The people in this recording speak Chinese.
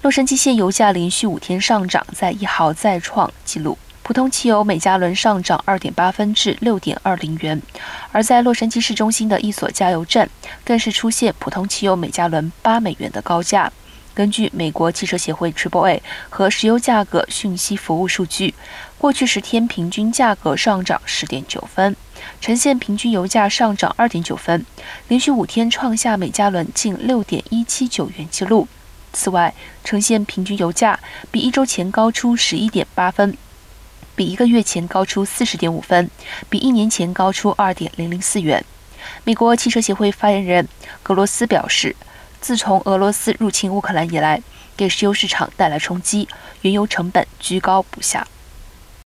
洛杉矶县油价连续五天上涨，在一号再创纪录。普通汽油每加仑上涨二点八分至六点二零元，而在洛杉矶市中心的一所加油站，更是出现普通汽油每加仑八美元的高价。根据美国汽车协会 （Triple A） 和石油价格讯息服务数据，过去十天平均价格上涨十点九分，呈现平均油价上涨二点九分，连续五天创下每加仑近六点一七九元纪录。此外，呈现平均油价比一周前高出十一点八分。比一个月前高出四十点五分，比一年前高出二点零零四元。美国汽车协会发言人格罗斯表示，自从俄罗斯入侵乌克兰以来，给石油市场带来冲击，原油成本居高不下。